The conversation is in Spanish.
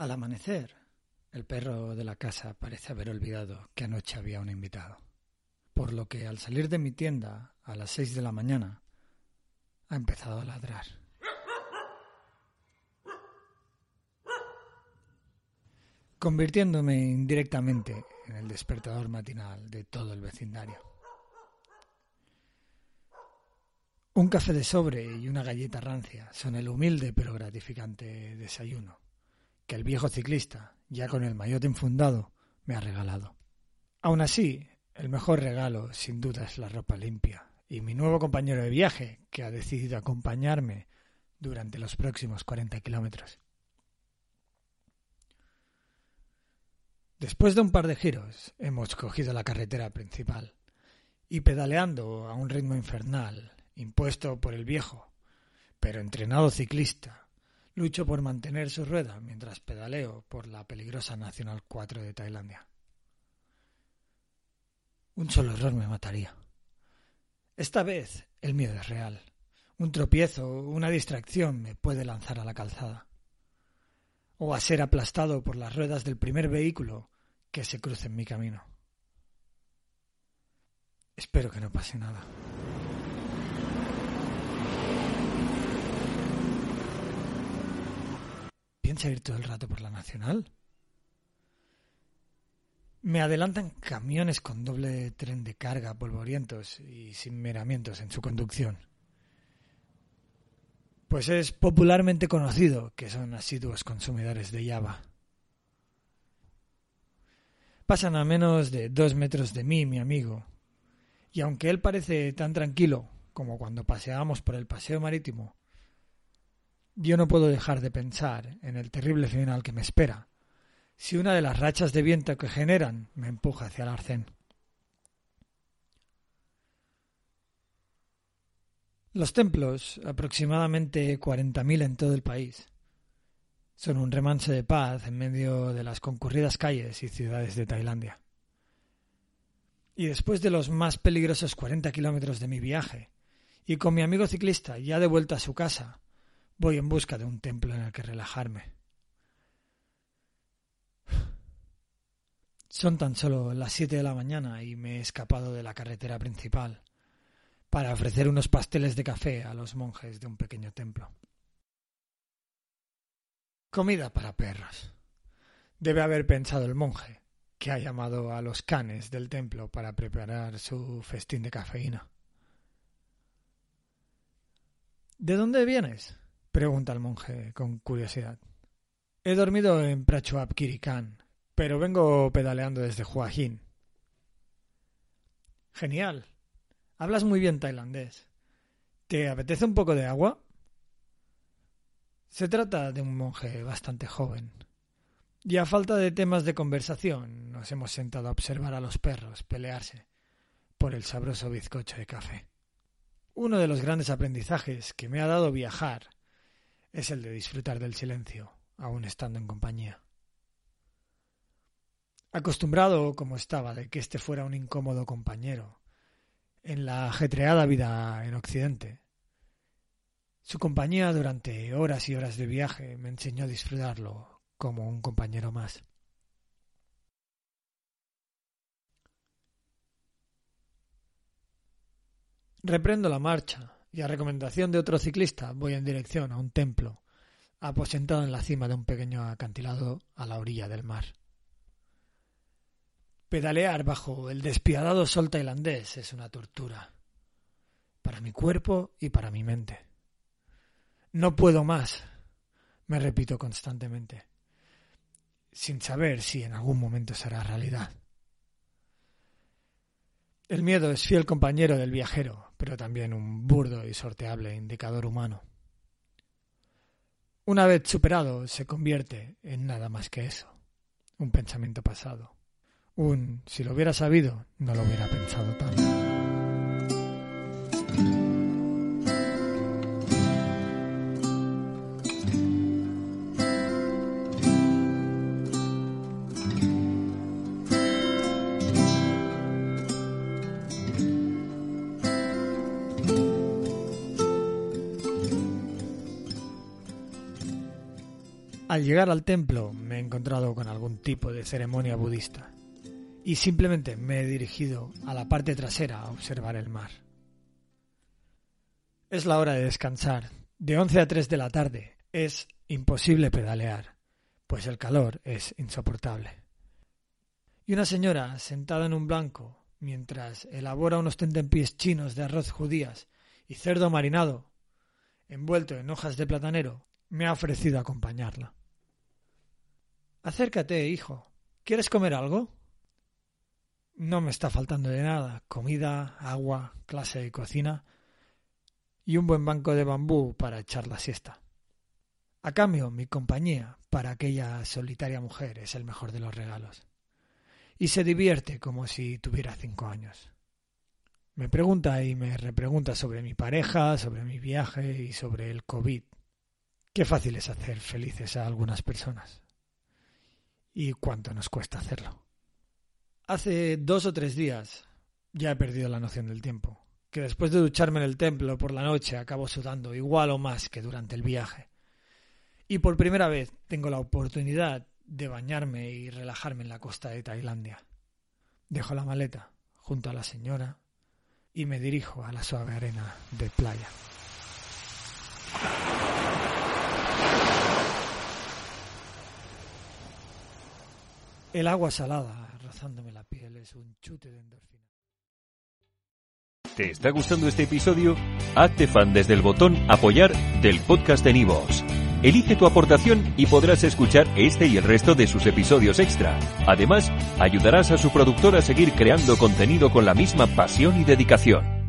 Al amanecer, el perro de la casa parece haber olvidado que anoche había un invitado, por lo que al salir de mi tienda a las seis de la mañana ha empezado a ladrar. convirtiéndome indirectamente en el despertador matinal de todo el vecindario. Un café de sobre y una galleta rancia son el humilde pero gratificante desayuno que el viejo ciclista, ya con el maillot enfundado, me ha regalado. Aún así, el mejor regalo sin duda es la ropa limpia y mi nuevo compañero de viaje que ha decidido acompañarme durante los próximos 40 kilómetros. Después de un par de giros, hemos cogido la carretera principal y pedaleando a un ritmo infernal, impuesto por el viejo, pero entrenado ciclista, lucho por mantener su rueda mientras pedaleo por la peligrosa Nacional 4 de Tailandia. Un solo error me mataría. Esta vez el miedo es real. Un tropiezo, una distracción me puede lanzar a la calzada o a ser aplastado por las ruedas del primer vehículo que se cruce en mi camino. Espero que no pase nada. ¿Piensa ir todo el rato por la Nacional? Me adelantan camiones con doble tren de carga, polvorientos y sin miramientos en su conducción pues es popularmente conocido que son asiduos consumidores de Java. Pasan a menos de dos metros de mí, mi amigo, y aunque él parece tan tranquilo como cuando paseábamos por el paseo marítimo, yo no puedo dejar de pensar en el terrible final que me espera si una de las rachas de viento que generan me empuja hacia el arcén. Los templos, aproximadamente 40.000 en todo el país, son un remanso de paz en medio de las concurridas calles y ciudades de Tailandia. Y después de los más peligrosos 40 kilómetros de mi viaje, y con mi amigo ciclista ya de vuelta a su casa, voy en busca de un templo en el que relajarme. Son tan solo las siete de la mañana y me he escapado de la carretera principal para ofrecer unos pasteles de café a los monjes de un pequeño templo. Comida para perros. Debe haber pensado el monje, que ha llamado a los canes del templo para preparar su festín de cafeína. ¿De dónde vienes? Pregunta el monje con curiosidad. He dormido en Prachuap Kirikan, pero vengo pedaleando desde Huahin. Genial, Hablas muy bien tailandés. ¿Te apetece un poco de agua? Se trata de un monje bastante joven. Y a falta de temas de conversación, nos hemos sentado a observar a los perros pelearse por el sabroso bizcocho de café. Uno de los grandes aprendizajes que me ha dado viajar es el de disfrutar del silencio, aun estando en compañía. Acostumbrado como estaba de que éste fuera un incómodo compañero, en la ajetreada vida en Occidente. Su compañía durante horas y horas de viaje me enseñó a disfrutarlo como un compañero más. Reprendo la marcha y a recomendación de otro ciclista voy en dirección a un templo aposentado en la cima de un pequeño acantilado a la orilla del mar. Pedalear bajo el despiadado sol tailandés es una tortura. Para mi cuerpo y para mi mente. No puedo más, me repito constantemente, sin saber si en algún momento será realidad. El miedo es fiel compañero del viajero, pero también un burdo y sorteable indicador humano. Una vez superado, se convierte en nada más que eso, un pensamiento pasado. Un si lo hubiera sabido, no lo hubiera pensado tanto. Al llegar al templo me he encontrado con algún tipo de ceremonia budista y simplemente me he dirigido a la parte trasera a observar el mar. Es la hora de descansar. De 11 a 3 de la tarde es imposible pedalear, pues el calor es insoportable. Y una señora sentada en un blanco mientras elabora unos tentempiés chinos de arroz judías y cerdo marinado, envuelto en hojas de platanero, me ha ofrecido acompañarla. Acércate, hijo. ¿Quieres comer algo? No me está faltando de nada. Comida, agua, clase de cocina y un buen banco de bambú para echar la siesta. A cambio, mi compañía para aquella solitaria mujer es el mejor de los regalos. Y se divierte como si tuviera cinco años. Me pregunta y me repregunta sobre mi pareja, sobre mi viaje y sobre el COVID. Qué fácil es hacer felices a algunas personas. ¿Y cuánto nos cuesta hacerlo? Hace dos o tres días ya he perdido la noción del tiempo, que después de ducharme en el templo por la noche acabo sudando igual o más que durante el viaje. Y por primera vez tengo la oportunidad de bañarme y relajarme en la costa de Tailandia. Dejo la maleta junto a la señora y me dirijo a la suave arena de playa. El agua salada rozándome la piel es un chute de endorfina. ¿Te está gustando este episodio? Hazte fan desde el botón apoyar del podcast de Nivos. Elige tu aportación y podrás escuchar este y el resto de sus episodios extra. Además, ayudarás a su productor a seguir creando contenido con la misma pasión y dedicación.